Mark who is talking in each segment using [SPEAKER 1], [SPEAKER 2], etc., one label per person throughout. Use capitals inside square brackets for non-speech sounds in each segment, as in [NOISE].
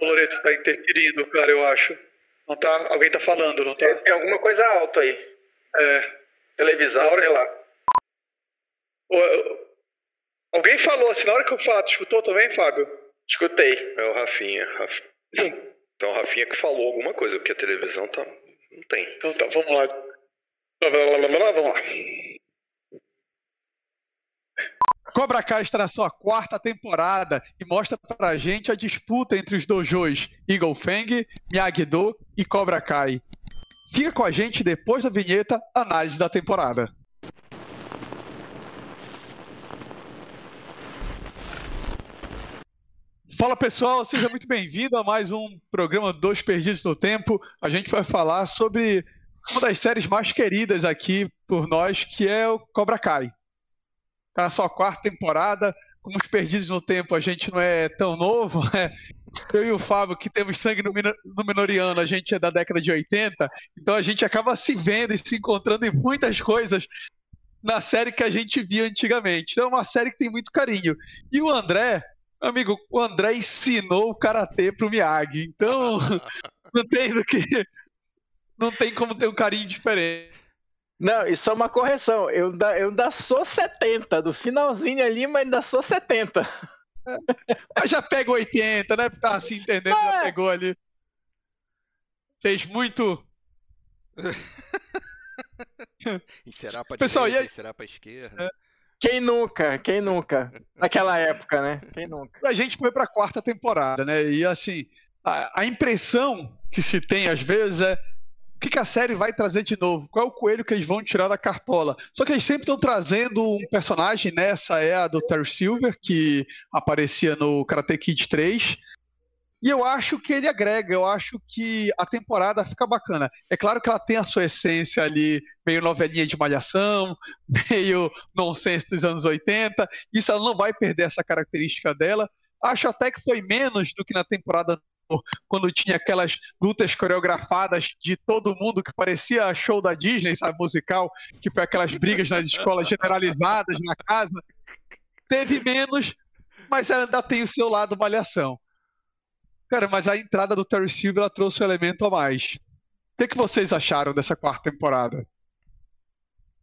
[SPEAKER 1] O Loreto tá interferindo, cara, eu acho. Não tá. Alguém tá falando, não tá?
[SPEAKER 2] Tem, tem alguma coisa alta aí.
[SPEAKER 1] É.
[SPEAKER 2] Televisão,
[SPEAKER 1] hora-
[SPEAKER 2] sei lá.
[SPEAKER 1] Ô, Alguém falou assim, na hora que eu falar, tu escutou também, Fábio?
[SPEAKER 2] Escutei.
[SPEAKER 3] É o Rafinha. Raf- Então o Rafinha que falou alguma coisa, porque a televisão tá. Não tem.
[SPEAKER 1] Então tá, vamos lá. Blá, blá, Vamos lá. Cobra Kai está na sua quarta temporada e mostra pra gente a disputa entre os dojos Eagle Fang, Miyagi-Do e Cobra Kai. Fica com a gente depois da vinheta análise da temporada. Fala pessoal, seja muito bem-vindo a mais um programa Dois Perdidos no Tempo. A gente vai falar sobre uma das séries mais queridas aqui por nós, que é o Cobra Kai. Tá na sua quarta temporada, como os Perdidos no Tempo a gente não é tão novo, [LAUGHS] né? Eu e o Fábio, que temos sangue no Mino- no Minoriano, a gente é da década de 80, então a gente acaba se vendo e se encontrando em muitas coisas na série que a gente via antigamente. Então é uma série que tem muito carinho. E o André, amigo, o André ensinou o karatê pro Miyagi, então [LAUGHS] não tem do que. Não tem como ter um carinho diferente.
[SPEAKER 4] Não, e só uma correção. Eu ainda, eu ainda sou 70, do finalzinho ali, mas ainda sou 70.
[SPEAKER 1] Mas já pega 80, né? Tá assim entendendo, já
[SPEAKER 4] É.
[SPEAKER 1] pegou ali. Fez muito. [LAUGHS]
[SPEAKER 5] Será pra
[SPEAKER 1] Pessoal,
[SPEAKER 5] direita,
[SPEAKER 1] e aí-
[SPEAKER 5] será pra esquerda?
[SPEAKER 4] Quem nunca? Quem nunca? Naquela época, né? Quem nunca?
[SPEAKER 1] A gente foi pra quarta temporada, né? E assim, a, a impressão que se tem às vezes é. O que, a série vai trazer de novo? Qual é o coelho que eles vão tirar da cartola? Só que eles sempre estão trazendo um personagem, né? Essa é a do Terry Silver, que aparecia no Karate Kid 3. E eu acho que ele agrega, eu acho que a temporada fica bacana. É claro que ela tem a sua essência ali, meio novelinha de malhação, [LAUGHS] meio nonsense dos anos 80. Isso ela não vai perder essa característica dela. Acho até que foi menos do que na temporada quando tinha aquelas lutas coreografadas de todo mundo que parecia show da Disney, sabe, musical, que foi aquelas brigas nas escolas generalizadas na casa. Teve menos, mas ainda tem o seu lado malhação. Cara, mas a entrada do Terry Silver trouxe um elemento a mais. O que, que vocês acharam dessa quarta temporada?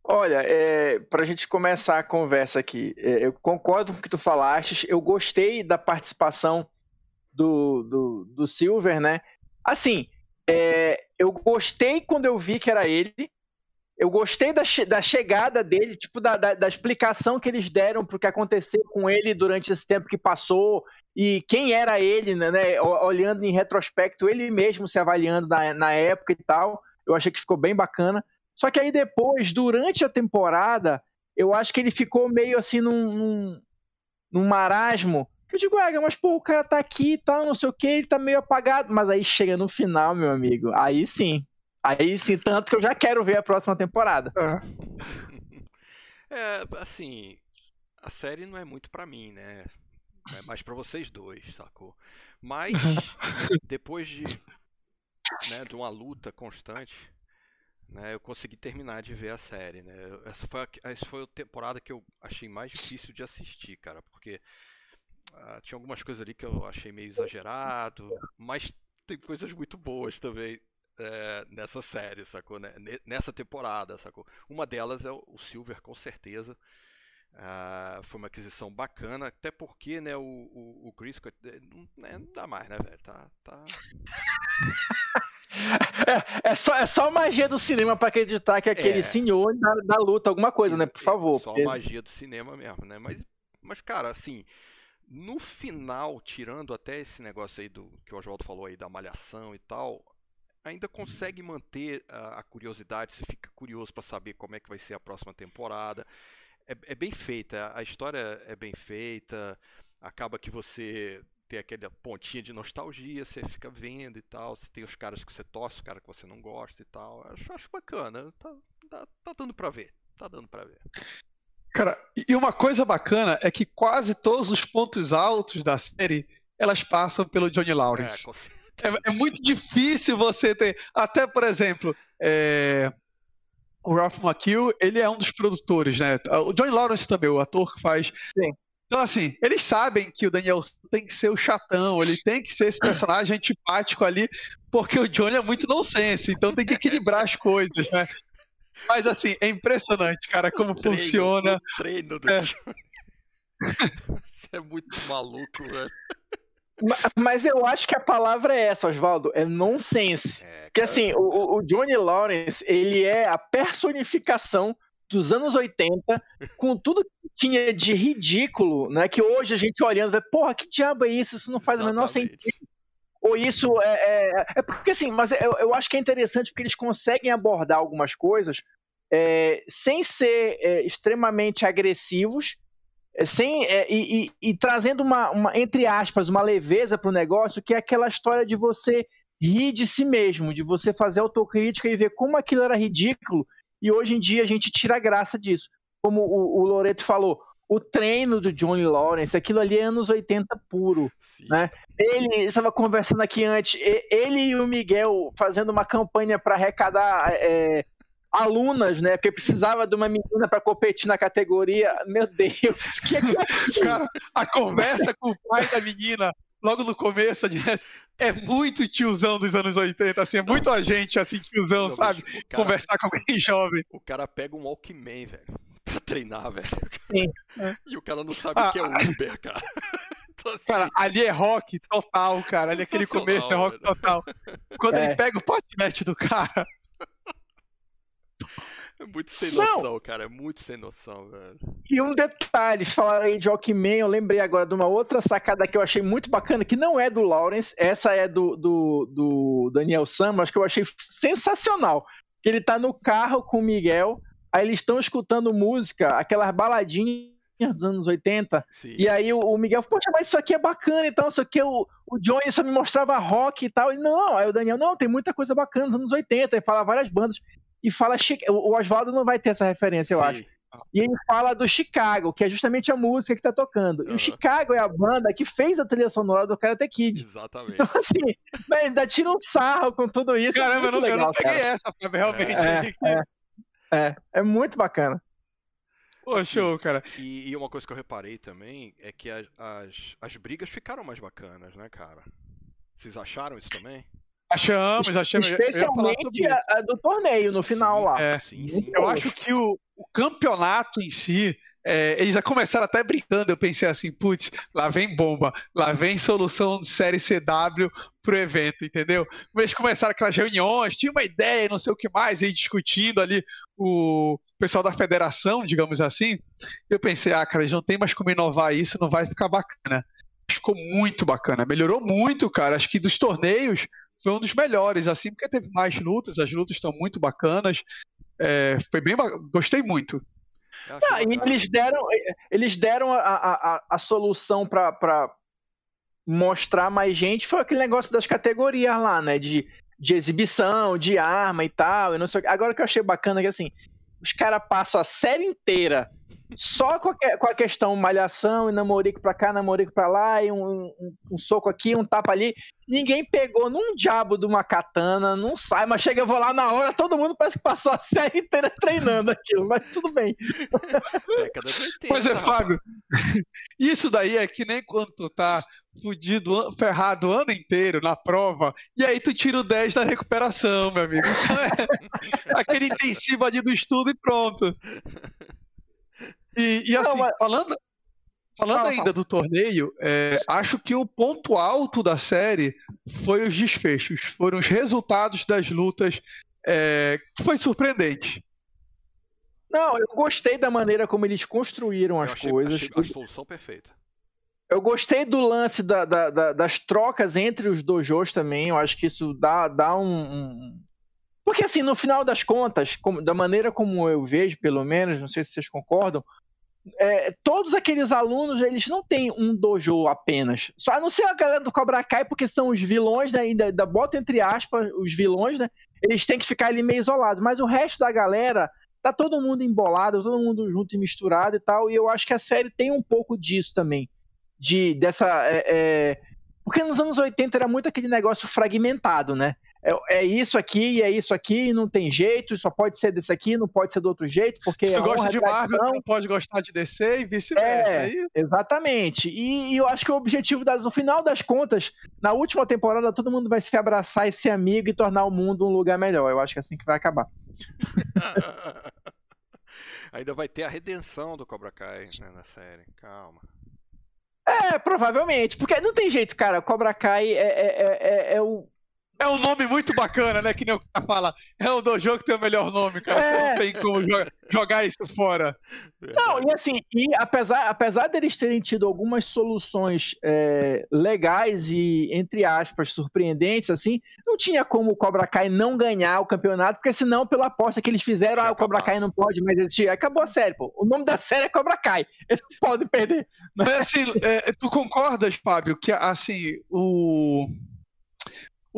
[SPEAKER 4] Olha, é, para a gente começar a conversa aqui, é, eu concordo com o que tu falaste. Eu gostei da participação do, do, do Silver, né? Assim, é, eu gostei quando eu vi que era ele. Eu gostei da, da chegada dele, tipo, da, da, da explicação que eles deram pro que aconteceu com ele durante esse tempo que passou e quem era ele, né? né, Olhando em retrospecto, ele mesmo se avaliando na, na época e tal. Eu achei que ficou bem bacana. Só que aí depois, durante a temporada, eu acho que ele ficou meio assim num, num, num marasmo. Que eu digo, ah, mas pô, o cara tá aqui e tal, não sei o que, ele tá meio apagado. Mas aí chega no final, meu amigo, aí sim. Aí sim, tanto que eu já quero ver a próxima temporada.
[SPEAKER 5] É, [LAUGHS] assim, a série não é muito pra mim, né? É mais pra vocês dois, sacou? Mas [LAUGHS] depois de, né, de uma luta constante, né, eu consegui terminar de ver a série, né? Essa foi a, essa foi a temporada que eu achei mais difícil de assistir, cara, porque ah, tinha algumas coisas ali que eu achei meio exagerado, mas tem coisas muito boas também é, nessa série, sacou? Né? Ne- Nessa temporada, sacou? Uma delas é o Silver, com certeza. Ah, foi uma aquisição bacana, até porque, né, o, o, o Chris eh, não, né, não dá mais, né, velho? Tá, tá... [LAUGHS]
[SPEAKER 4] É, é só, é só magia do cinema pra acreditar que aquele
[SPEAKER 5] É.
[SPEAKER 4] senhor da, da luta, alguma coisa, né? Por favor.
[SPEAKER 5] Só
[SPEAKER 4] porque-
[SPEAKER 5] magia do cinema mesmo, né? Mas, mas cara, assim, no final, tirando até esse negócio aí do que o Oswaldo falou aí da malhação e tal, ainda consegue manter a, a curiosidade, você fica curioso pra saber como é que vai ser a próxima temporada. É, é bem feita, a história é bem feita, acaba que você tem aquela pontinha de nostalgia, você fica vendo e tal, você tem os caras que você torce, os caras que você não gosta e tal. Acho, acho bacana, tá, tá, tá dando pra ver, tá dando pra ver.
[SPEAKER 1] Cara, e uma coisa bacana é que quase todos os pontos altos da série elas passam pelo Johnny
[SPEAKER 5] É,
[SPEAKER 1] Lawrence.
[SPEAKER 5] certeza.
[SPEAKER 1] É, é muito difícil você ter. Até, por exemplo, é, o Ralph McHugh, ele é um dos produtores, né? O Johnny Lawrence também, o ator que faz.
[SPEAKER 4] Sim.
[SPEAKER 1] Então, assim, eles sabem que o Daniel tem que ser o chatão, ele tem que ser esse personagem antipático ali, porque o Johnny é muito nonsense, então tem que equilibrar as coisas, né? Mas, assim, é impressionante, cara, como
[SPEAKER 5] Treino,
[SPEAKER 1] funciona.
[SPEAKER 5] o treino do
[SPEAKER 1] É.
[SPEAKER 5] Você [LAUGHS] é muito maluco, velho.
[SPEAKER 4] Ma- Mas eu acho que a palavra é essa, Oswaldo, é nonsense.
[SPEAKER 5] É,
[SPEAKER 4] Porque assim, o, o- o Johnny Lawrence, ele é a personificação dos anos 80, com tudo que tinha de ridículo, né? Que hoje a gente olhando, porra, que diabo é isso? Isso não faz o menor
[SPEAKER 5] exatamente.
[SPEAKER 4] sentido. Ou isso é, é, é porque assim, mas eu, eu acho que é interessante porque eles conseguem abordar algumas coisas é, sem ser é, extremamente agressivos, é, sem é, e, e- e trazendo uma, uma, entre aspas, uma leveza para o negócio, que é aquela história de você rir de si mesmo, de você fazer autocrítica e ver como aquilo era ridículo. E hoje em dia a gente tira a graça disso. Como o, o Loreto falou, o treino do Johnny Lawrence, aquilo ali é anos 80 puro.
[SPEAKER 5] sim.
[SPEAKER 4] né? Ele estava conversando aqui antes, e- ele e o Miguel fazendo uma campanha para arrecadar é, alunas, né? Porque precisava de uma menina para competir na categoria. Meu Deus, [LAUGHS] que é que
[SPEAKER 1] Cara, a conversa com o pai da menina, logo no começo, é muito tiozão dos anos 80, assim, é muito a gente, assim, tiozão,
[SPEAKER 5] Não,
[SPEAKER 1] sabe?
[SPEAKER 5] cara,
[SPEAKER 1] Conversar com alguém jovem.
[SPEAKER 5] o cara pega um Walkman, velho, pra treinar, velho.
[SPEAKER 4] Sim. [LAUGHS]
[SPEAKER 5] E o cara não sabe
[SPEAKER 1] Ah,
[SPEAKER 5] o que é Uber, cara. [LAUGHS] Então, assim,
[SPEAKER 1] Cara, ali é rock total, cara. Ali aquele
[SPEAKER 5] Sensacional,
[SPEAKER 1] começo é rock
[SPEAKER 5] velho.
[SPEAKER 1] total. Quando
[SPEAKER 4] É.
[SPEAKER 1] ele pega o patinete do cara,
[SPEAKER 5] é muito sem
[SPEAKER 4] Não.
[SPEAKER 5] noção, cara. É muito sem noção, velho.
[SPEAKER 4] E um detalhe, falaram aí de Walkman, eu lembrei agora de uma outra sacada que eu achei muito bacana, que não é do Lawrence, essa é do, do, do Daniel Sam, mas que eu achei sensacional. Que ele tá no carro com o Miguel, aí eles estão escutando música, aquelas baladinhas dos anos 80,
[SPEAKER 5] Sim.
[SPEAKER 4] e aí o, Miguel, poxa, mas isso aqui é bacana e tal, isso aqui é o, o Johnny só me mostrava rock e tal, e não, aí o Daniel, não, tem muita coisa bacana nos anos 80, e fala várias bandas, e fala, o Oswaldo não vai ter essa referência, eu
[SPEAKER 5] Sim.
[SPEAKER 4] acho. E ele fala do Chicago, que é justamente a música que tá tocando. E
[SPEAKER 5] Aham.
[SPEAKER 4] o Chicago é a banda que fez a trilha sonora do Karate Kid.
[SPEAKER 5] Exatamente.
[SPEAKER 4] Então, assim, mas ainda tira um sarro com tudo isso. é
[SPEAKER 1] caramba, eu
[SPEAKER 4] muito
[SPEAKER 1] não, eu
[SPEAKER 4] legal,
[SPEAKER 1] não peguei
[SPEAKER 4] cara.
[SPEAKER 1] essa, Fábio, realmente.
[SPEAKER 4] É, é, é, é muito bacana.
[SPEAKER 1] Pô, show, cara.
[SPEAKER 5] E, e uma coisa que eu reparei também é que as, as, as brigas ficaram mais bacanas, né, cara? Vocês acharam isso também?
[SPEAKER 1] Achamos, achamos.
[SPEAKER 4] Especialmente a, a do torneio, no final
[SPEAKER 5] Sim,
[SPEAKER 4] lá.
[SPEAKER 1] É.
[SPEAKER 5] Sim, sim.
[SPEAKER 1] Eu acho que o, o campeonato em si, é, eles já começaram até brincando. Eu pensei assim, putz, lá vem bomba, lá vem solução de série CW pro evento, entendeu? Eles começaram aquelas reuniões, tinha uma ideia, não sei o que mais, aí discutindo ali o pessoal da federação, digamos assim. Eu pensei, ah, cara, eles não tem mais como inovar isso, não vai ficar bacana. Ficou muito bacana, melhorou muito, cara. Acho que dos torneios foi um dos melhores, assim, porque teve mais lutas, as lutas estão muito bacanas. É, foi bem, gostei muito.
[SPEAKER 4] Ah, eles deram, eles deram a, a, a- solução pra, pra mostrar mais gente. Foi aquele negócio das categorias lá, né? De, de exibição, de arma e tal. E não sei. Agora o que eu achei bacana é que assim, os caras passam a série inteira só com a, com a questão malhação e namorico pra cá, namorico pra lá, e um, um- um soco aqui, um tapa ali. Ninguém pegou num diabo de uma katana, não sai, mas chega, eu vou lá na hora, todo mundo parece que passou a série inteira treinando aquilo, mas tudo bem.
[SPEAKER 5] Década de 80.
[SPEAKER 1] Pois é. Fábio. [LAUGHS] Isso daí é que nem quando tu tá fudido, ferrado o ano inteiro na prova, e aí tu tira o 10 da recuperação, meu amigo. Então é [LAUGHS] aquele intensivo ali do estudo e pronto. E, e
[SPEAKER 4] Não,
[SPEAKER 1] assim,
[SPEAKER 4] mas-
[SPEAKER 1] falando, falando
[SPEAKER 4] Fala,
[SPEAKER 1] ainda
[SPEAKER 4] fala.
[SPEAKER 1] do torneio, é, acho que o ponto alto da série foi os desfechos, foram os resultados das lutas, é, que foi surpreendente.
[SPEAKER 4] Não, eu gostei da maneira como eles construíram
[SPEAKER 5] Eu
[SPEAKER 4] as
[SPEAKER 5] achei,
[SPEAKER 4] coisas.
[SPEAKER 5] achei a solução perfeita.
[SPEAKER 4] Eu gostei do lance da- da- da- das trocas entre os dojos também. Eu acho que isso dá, dá um, um- Porque, assim, no final das contas, como- da maneira como eu vejo, pelo menos, não sei se vocês concordam, é, todos aqueles alunos, eles não têm um dojo apenas. Só a não ser a galera do Cobra Kai, porque são os vilões, né, ainda, ainda bota entre aspas os vilões, né? Eles têm que ficar ali meio isolados. Mas o resto da galera tá todo mundo embolado, todo mundo junto e misturado e tal. E eu acho que a série tem um pouco disso também. De, dessa. é, é, Porque nos anos 80 era muito aquele negócio fragmentado, né? É, é isso aqui e é isso aqui, e não tem jeito, só pode ser desse aqui, não pode ser do outro jeito, porque
[SPEAKER 1] Se tu
[SPEAKER 4] a
[SPEAKER 1] gosta de Marvel, tu não pode gostar de DC e vice-versa.
[SPEAKER 4] É,
[SPEAKER 1] Aí
[SPEAKER 4] exatamente. E, e eu acho que o objetivo das, no final das contas, na última temporada, todo mundo vai se abraçar e ser amigo e tornar o mundo um lugar melhor. Eu acho que é assim que vai acabar. [LAUGHS]
[SPEAKER 5] Ainda vai ter a redenção do Cobra Kai né, na série. Calma.
[SPEAKER 4] É, provavelmente. Porque não tem jeito, cara. Cobra Kai é, é, é, é- é o.
[SPEAKER 1] É um nome muito bacana, né? Que nem o cara fala. É o dojo que tem o melhor nome, cara. Você
[SPEAKER 4] É.
[SPEAKER 1] não tem como jo- jogar isso fora.
[SPEAKER 4] Não, e assim, e apesar, apesar deles terem tido algumas soluções é, legais e, entre aspas, surpreendentes, assim, não tinha como o Cobra Kai não ganhar o campeonato, porque senão, pela aposta que eles fizeram, ah, o Cobra. Kai não pode mais existir. Acabou a série, pô. O nome da série é Cobra Kai. Eles não podem perder.
[SPEAKER 1] Mas assim, é, tu concordas, Fábio, que assim, o,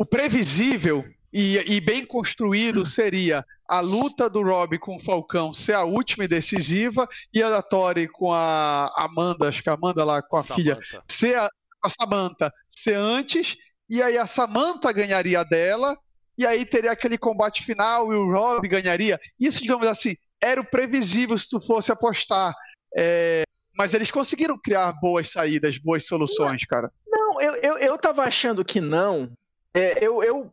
[SPEAKER 1] o previsível e, e bem construído seria a luta do Rob com o Falcão ser a última e decisiva, e a da Tori com a Amanda, acho que a Amanda lá com a filha,
[SPEAKER 5] Samantha.
[SPEAKER 1] ser a, a Samantha ser antes, e aí a Samantha ganharia dela, e aí teria aquele combate final e o Rob ganharia. Isso, digamos assim, era o previsível se tu fosse apostar. É, mas eles conseguiram criar boas saídas, boas soluções, cara.
[SPEAKER 4] Não, eu, eu, eu tava achando que não. É, eu, eu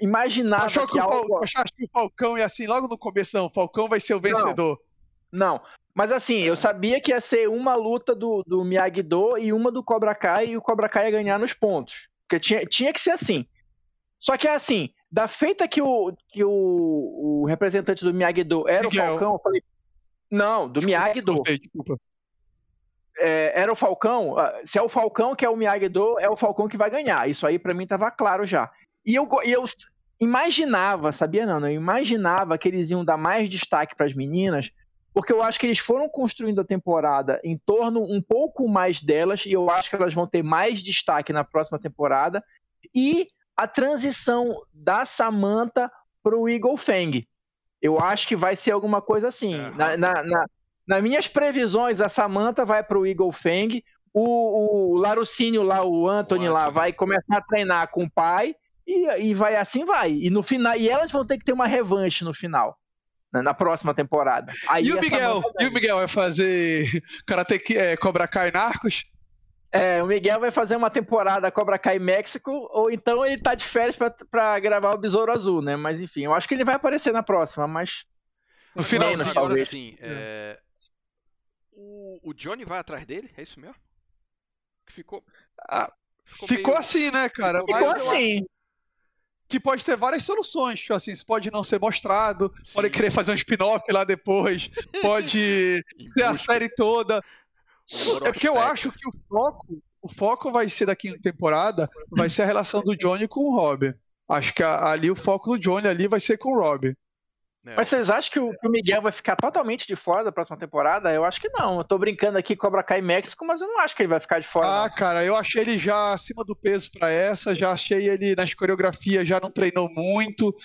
[SPEAKER 4] imaginava
[SPEAKER 1] Achou
[SPEAKER 4] que
[SPEAKER 1] que, o
[SPEAKER 4] algo...
[SPEAKER 1] Achaste que o Falcão ia assim, logo no começo, não, o Falcão vai ser o vencedor.
[SPEAKER 4] Não, mas assim, eu sabia que ia ser uma luta do, do Miyagi-Do e uma do Cobra Kai e o Cobra Kai ia ganhar nos pontos. Porque tinha, tinha que ser assim. Só que assim, da feita que o, que o, o representante do Miyagi-Do era o Falcão, eu falei. Não, do Miyagi-Do.
[SPEAKER 1] Desculpa.
[SPEAKER 4] É, era o Falcão. ah, Se é o Falcão que é o Miyagi-Do, é o Falcão que vai ganhar. Isso aí pra mim tava claro já. E eu, eu imaginava, sabia não? Eu imaginava que eles iam dar mais destaque pras meninas, porque eu acho que eles foram construindo a temporada em torno um pouco mais delas, e eu acho que elas vão ter mais destaque na próxima temporada. E a transição da Samantha pro Eagle Fang. Eu acho que vai ser alguma coisa assim.
[SPEAKER 5] Aham.
[SPEAKER 4] Na, na, na- nas minhas previsões, a Samantha vai pro Eagle Fang, o, o Larucínio lá, o Anthony
[SPEAKER 5] O
[SPEAKER 4] lá,
[SPEAKER 5] Anthony.
[SPEAKER 4] vai começar a treinar com o pai, e, e vai assim vai. E no final, e elas vão ter que ter uma revanche no final. Na, na próxima temporada. Aí
[SPEAKER 1] E o Miguel? E o Miguel vai fazer Karate é, Cobra Kai Narcos?
[SPEAKER 4] É, o Miguel vai fazer uma temporada Cobra Kai México, ou então ele tá de férias pra, pra gravar o Besouro Azul, né? Mas enfim, eu acho que ele vai aparecer na próxima, mas.
[SPEAKER 1] No
[SPEAKER 5] Não,
[SPEAKER 1] final,
[SPEAKER 4] Menos,
[SPEAKER 5] agora
[SPEAKER 4] talvez.
[SPEAKER 5] sim, é, o, o Johnny vai atrás dele? É isso mesmo? Que Ficou.
[SPEAKER 1] Ah,
[SPEAKER 5] Ficou,
[SPEAKER 1] ficou
[SPEAKER 5] meio-
[SPEAKER 1] assim, né, cara?
[SPEAKER 5] ficou
[SPEAKER 4] assim.
[SPEAKER 1] que pode ter várias soluções. tipo Assim, isso pode não ser mostrado, pode
[SPEAKER 5] Sim,
[SPEAKER 1] querer fazer um spin-off lá depois, [LAUGHS] pode ser a série toda. É porque eu acho que o foco, o foco vai ser daqui em temporada, vai ser a relação do Johnny com o Rob. Acho que ali o foco do Johnny ali vai ser com o Rob.
[SPEAKER 5] É,
[SPEAKER 4] Mas vocês acham que o, que o Miguel vai ficar totalmente de fora da próxima temporada? Eu acho que não. Eu tô brincando aqui com Cobra Kai México, mas eu não acho que ele vai ficar de fora.
[SPEAKER 1] Ah,
[SPEAKER 4] não.
[SPEAKER 1] cara, eu achei ele já acima do peso pra essa, já achei ele nas coreografias, já não treinou muito.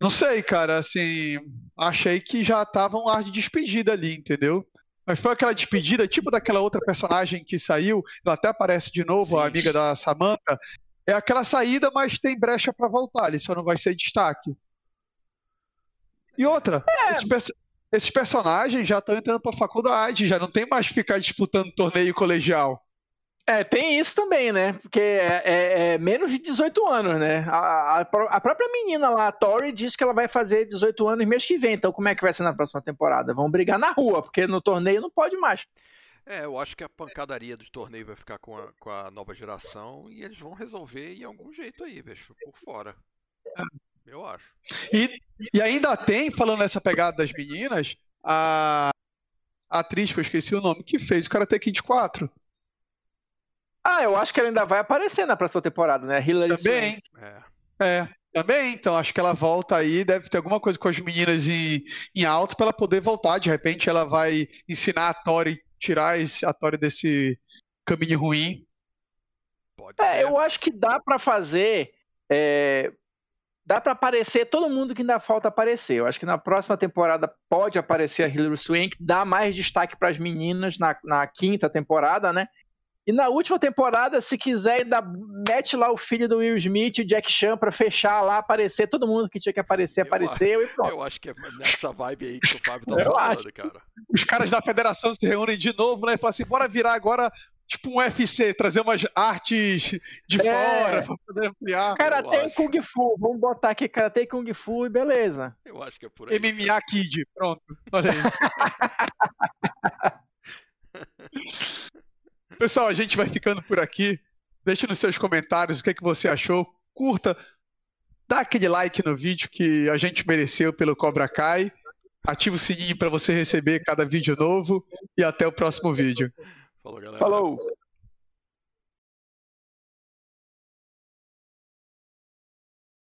[SPEAKER 1] Não sei, cara, assim, achei que já tava um ar de despedida ali, entendeu? Mas foi aquela despedida, tipo daquela outra personagem que saiu, ela até aparece de novo, a
[SPEAKER 5] Sim.
[SPEAKER 1] amiga da Samantha. É aquela saída, mas tem brecha pra voltar, ele só não vai ser destaque. E outra, esses, perso- esses personagens já estão entrando pra faculdade, já não tem mais que ficar disputando torneio colegial.
[SPEAKER 4] É, tem isso também, né? Porque é, é- é menos de 18 anos, né? A, a a própria menina lá, a Tori, disse que ela vai fazer 18 anos mês que vem. Então, como é que vai ser na próxima temporada? Vão brigar na rua, porque no torneio não pode mais.
[SPEAKER 5] É, eu acho que a pancadaria dos torneios vai ficar com a, com a nova geração e eles vão resolver em algum jeito aí, bicho, por fora. Eu acho.
[SPEAKER 1] E, e ainda tem, falando nessa pegada das meninas, a, a atriz, que eu esqueci o nome, que fez o Karate Kid 4.
[SPEAKER 4] Ah, eu acho que ela ainda vai aparecer na próxima temporada, né? Hilary
[SPEAKER 1] Também,
[SPEAKER 4] Swank.
[SPEAKER 5] É.
[SPEAKER 1] é. Também, então acho que ela volta aí, deve ter alguma coisa com as meninas em, em alto para ela poder voltar. De repente ela vai ensinar a Tori, tirar esse, a Tori desse caminho ruim.
[SPEAKER 5] Pode
[SPEAKER 4] É,
[SPEAKER 5] ser.
[SPEAKER 4] eu acho que dá pra fazer. é, Dá pra aparecer todo mundo que ainda falta aparecer. Eu acho que na próxima temporada pode aparecer a Hilary Swank, dá mais destaque pras meninas na, na quinta temporada, né? E na última temporada, se quiser, ainda mete lá o filho do Will Smith e o Jack Chan pra fechar lá, aparecer. Todo mundo que tinha que aparecer,
[SPEAKER 5] Eu
[SPEAKER 4] apareceu e pronto.
[SPEAKER 5] Eu acho que é nessa vibe aí que o Fábio tá
[SPEAKER 4] Eu
[SPEAKER 5] falando, cara.
[SPEAKER 1] Os caras da federação se reúnem de novo, né? E falam assim: bora virar agora tipo um UFC, trazer umas artes de
[SPEAKER 4] É.
[SPEAKER 1] fora pra poder ampliar.
[SPEAKER 4] Karate e Kung Fu. Vamos botar aqui Karate e Kung Fu e beleza.
[SPEAKER 5] Eu acho que é por aí.
[SPEAKER 1] MMA Kid, pronto. Olha aí. [LAUGHS] Pessoal, a gente vai ficando por aqui. Deixe nos seus comentários o que, é que você achou. Curta, dá aquele like no vídeo que a gente mereceu pelo Cobra Kai. Ativa o sininho para você receber cada vídeo novo. E até o próximo vídeo.
[SPEAKER 5] Falou, galera.
[SPEAKER 4] Falou!